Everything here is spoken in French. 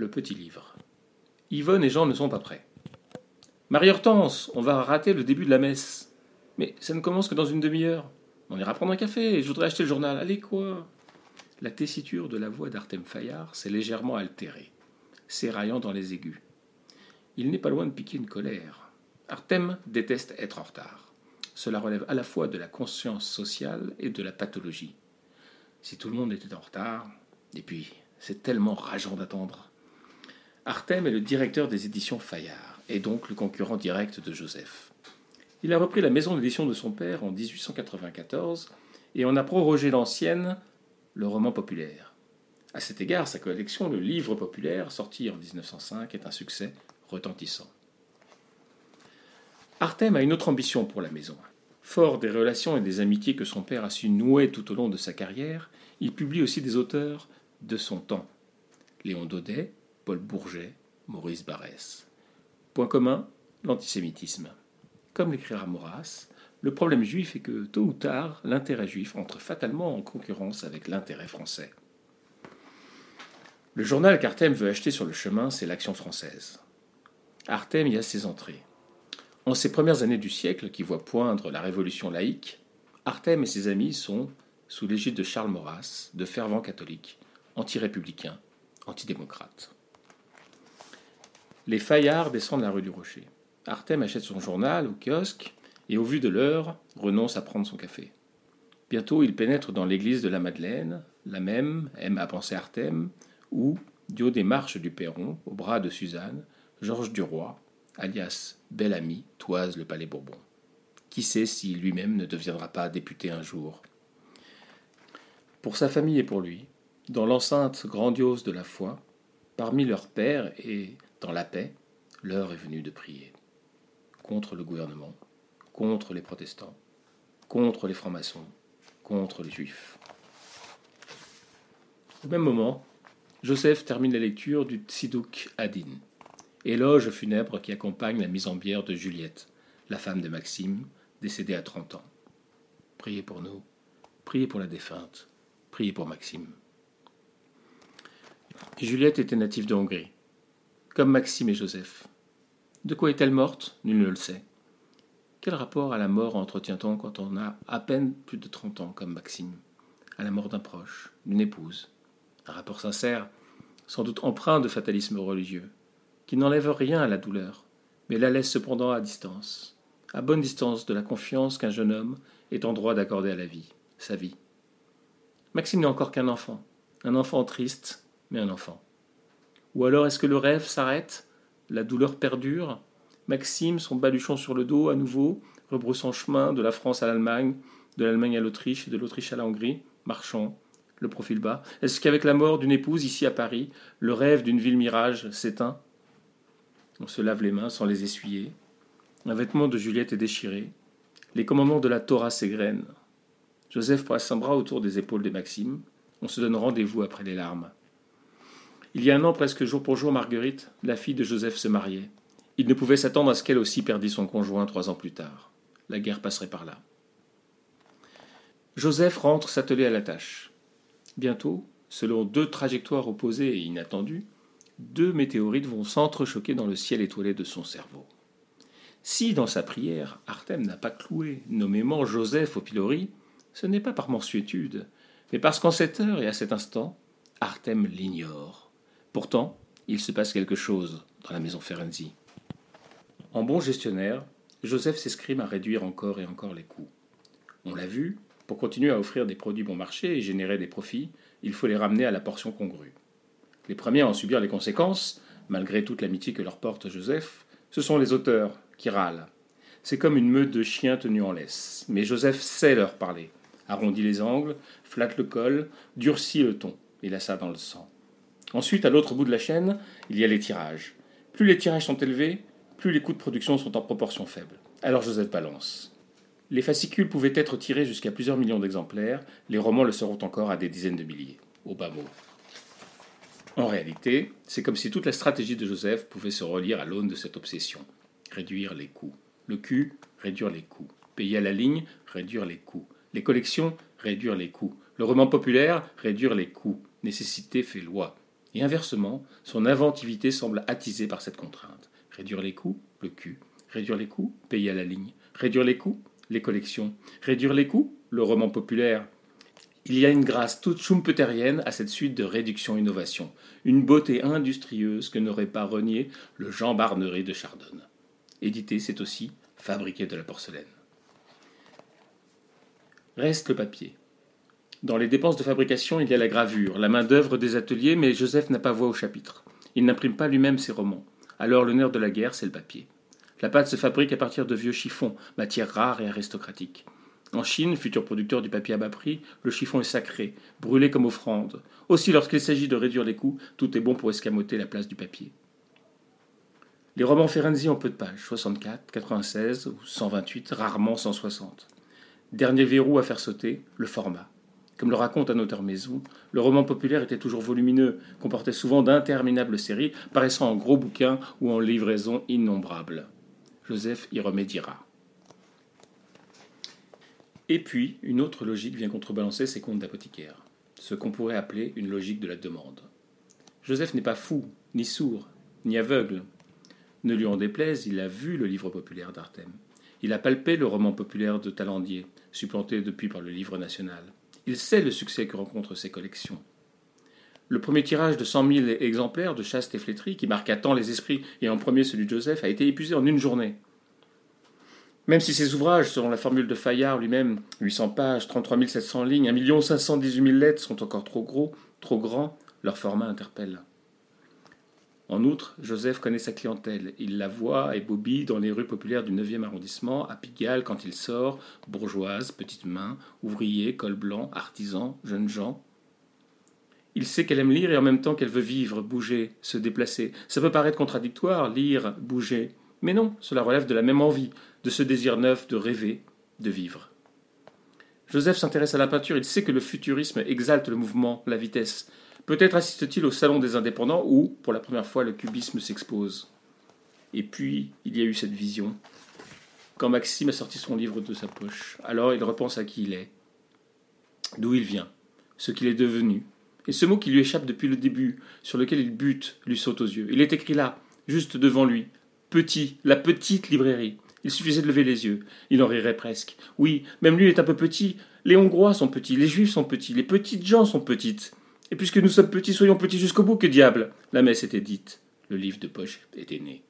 Le petit livre. Yvonne et Jean ne sont pas prêts. Marie-Hortense, on va rater le début de la messe. Mais ça ne commence que dans une demi-heure. On ira prendre un café, je voudrais acheter le journal. Allez quoi? La tessiture de la voix d'Artem Fayard s'est légèrement altérée, s'éraillant dans les aigus. Il n'est pas loin de piquer une colère. Artem déteste être en retard. Cela relève à la fois de la conscience sociale et de la pathologie. Si tout le monde était en retard, et puis c'est tellement rageant d'attendre. Artem est le directeur des éditions Fayard, et donc le concurrent direct de Joseph. Il a repris la maison d'édition de son père en 1894 et en a prorogé l'ancienne, le roman populaire. À cet égard, sa collection Le Livre populaire, sorti en 1905, est un succès retentissant. Artem a une autre ambition pour la maison. Fort des relations et des amitiés que son père a su nouer tout au long de sa carrière, il publie aussi des auteurs de son temps. Léon Daudet, Paul Bourget, Maurice Barrès. Point commun, l'antisémitisme. Comme l'écrira Maurras, le problème juif est que, tôt ou tard, l'intérêt juif entre fatalement en concurrence avec l'intérêt français. Le journal qu'Artem veut acheter sur le chemin, c'est l'Action française. Artem y a ses entrées. En ces premières années du siècle, qui voient poindre la révolution laïque, Artem et ses amis sont, sous l'égide de Charles Maurras, de fervents catholiques, anti-républicains, antidémocrates. Les Fayards descendent la rue du Rocher. Artem achète son journal au kiosque et, au vu de l'heure, renonce à prendre son café. Bientôt, il pénètre dans l'église de la Madeleine, la même aime à penser Artem, où, du haut des marches du perron, au bras de Suzanne, Georges Duroy, alias Bel-Ami, toise le palais Bourbon. Qui sait si lui-même ne deviendra pas député un jour? Pour sa famille et pour lui, dans l'enceinte grandiose de la foi, parmi leurs pères et dans la paix, l'heure est venue de prier contre le gouvernement, contre les protestants, contre les francs-maçons, contre les juifs. Au même moment, Joseph termine la lecture du Tzidouk Adin, éloge funèbre qui accompagne la mise en bière de Juliette, la femme de Maxime, décédée à 30 ans. Priez pour nous, priez pour la défunte, priez pour Maxime. Juliette était native de Hongrie, comme Maxime et Joseph. De quoi est-elle morte? Nul ne le sait. Quel rapport à la mort entretient-on quand on a à peine plus de trente ans, comme Maxime? À la mort d'un proche, d'une épouse? Un rapport sincère, sans doute empreint de fatalisme religieux, qui n'enlève rien à la douleur, mais la laisse cependant à distance, à bonne distance de la confiance qu'un jeune homme est en droit d'accorder à la vie, sa vie. Maxime n'est encore qu'un enfant, un enfant triste, mais un enfant. Ou alors est-ce que le rêve s'arrête? La douleur perdure? Maxime, son baluchon sur le dos, à nouveau, rebroussant chemin de la France à l'Allemagne, de l'Allemagne à l'Autriche et de l'Autriche à la Hongrie, marchant, le profil bas. Est-ce qu'avec la mort d'une épouse ici à Paris, le rêve d'une ville mirage s'éteint? On se lave les mains sans les essuyer. Un vêtement de Juliette est déchiré. Les commandements de la Torah s'égrènent. Joseph passe un bras autour des épaules de Maxime. On se donne rendez-vous après les larmes. Il y a un an, presque jour pour jour, Marguerite, la fille de Joseph, se mariait. Il ne pouvait s'attendre à ce qu'elle aussi perdît son conjoint trois ans plus tard. La guerre passerait par là. Joseph rentre s'atteler à la tâche. Bientôt, selon deux trajectoires opposées et inattendues, deux météorites vont s'entrechoquer dans le ciel étoilé de son cerveau. Si, dans sa prière, Artem n'a pas cloué nommément Joseph au pilori, ce n'est pas par mansuétude, mais parce qu'en cette heure et à cet instant, Artem l'ignore. Pourtant, il se passe quelque chose dans la maison Ferenzi. En bon gestionnaire, Joseph s'escrime à réduire encore et encore les coûts. On l'a vu, pour continuer à offrir des produits bon marché et générer des profits, il faut les ramener à la portion congrue. Les premiers à en subir les conséquences, malgré toute l'amitié que leur porte Joseph, ce sont les auteurs qui râlent. C'est comme une meute de chiens tenus en laisse. Mais Joseph sait leur parler, arrondit les angles, flatte le col, durcit le ton, il a ça dans le sang. Ensuite, à l'autre bout de la chaîne, il y a les tirages. Plus les tirages sont élevés, plus les coûts de production sont en proportion faibles. Alors Joseph balance. Les fascicules pouvaient être tirés jusqu'à plusieurs millions d'exemplaires, les romans le seront encore à des dizaines de milliers, au bas mot. En réalité, c'est comme si toute la stratégie de Joseph pouvait se relire à l'aune de cette obsession. Réduire les coûts. Le cul, réduire les coûts. Payer à la ligne, réduire les coûts. Les collections, réduire les coûts. Le roman populaire, réduire les coûts. Nécessité fait loi Et inversement, son inventivité semble attisée par cette contrainte. Réduire les coûts, le cul. Réduire les coûts, payer à la ligne. Réduire les coûts, les collections. Réduire les coûts, le roman populaire. Il y a une grâce toute schumpeterienne à cette suite de réduction-innovation, une beauté industrieuse que n'aurait pas renié le Jean Barneret de Chardonne. Éditer, c'est aussi fabriquer de la porcelaine. Reste le papier. Dans les dépenses de fabrication, il y a la gravure, la main-d'œuvre des ateliers, mais Joseph n'a pas voix au chapitre. Il n'imprime pas lui-même ses romans. Alors le nerf de la guerre, c'est le papier. La pâte se fabrique à partir de vieux chiffons, matière rare et aristocratique. En Chine, futur producteur du papier à bas prix, le chiffon est sacré, brûlé comme offrande. Aussi, lorsqu'il s'agit de réduire les coûts, tout est bon pour escamoter la place du papier. Les romans Ferenczi ont peu de pages, 64, 96 ou 128, rarement 160. Dernier verrou à faire sauter, le format. Comme le raconte un auteur maison, le roman populaire était toujours volumineux, comportait souvent d'interminables séries, paraissant en gros bouquins ou en livraisons innombrables. Joseph y remédiera. Et puis, une autre logique vient contrebalancer ces contes d'apothicaire, ce qu'on pourrait appeler une logique de la demande. Joseph n'est pas fou, ni sourd, ni aveugle. Ne lui en déplaise, il a vu le livre populaire d'Artem. Il a palpé le roman populaire de Talandier, supplanté depuis par le livre national. Il sait le succès que rencontrent ses collections. Le premier tirage de cent mille exemplaires de Chaste et Flétrie, qui marqua tant les esprits, et en premier celui de Joseph, a été épuisé en une journée. Même si ses ouvrages, selon la formule de Fayard lui-même, 800 pages, 33 700 lignes, 1 518 000 lettres, sont encore trop gros, trop grands, leur format interpelle. En outre, Joseph connaît sa clientèle. Il la voit et bobille dans les rues populaires du 9e arrondissement, à Pigalle quand il sort, bourgeoise, petites mains, ouvriers, col blanc, artisans, jeunes gens. Il sait qu'elle aime lire et en même temps qu'elle veut vivre, bouger, se déplacer. Ça peut paraître contradictoire, lire, bouger. Mais non, cela relève de la même envie, de ce désir neuf de rêver, de vivre. Joseph s'intéresse à la peinture, il sait que le futurisme exalte le mouvement, la vitesse. Peut-être assiste-t-il au Salon des indépendants où, pour la première fois, le cubisme s'expose. Et puis, il y a eu cette vision. Quand Maxime a sorti son livre de sa poche, alors il repense à qui il est, d'où il vient, ce qu'il est devenu. Et ce mot qui lui échappe depuis le début, sur lequel il bute, lui saute aux yeux. Il est écrit là, juste devant lui. Petit, la petite librairie. Il suffisait de lever les yeux. Il en rirait presque. Oui, même lui est un peu petit. Les Hongrois sont petits, les Juifs sont petits, les petites gens sont petites. Et puisque nous sommes petits, soyons petits jusqu'au bout, que diable? La messe était dite. Le livre de poche était né.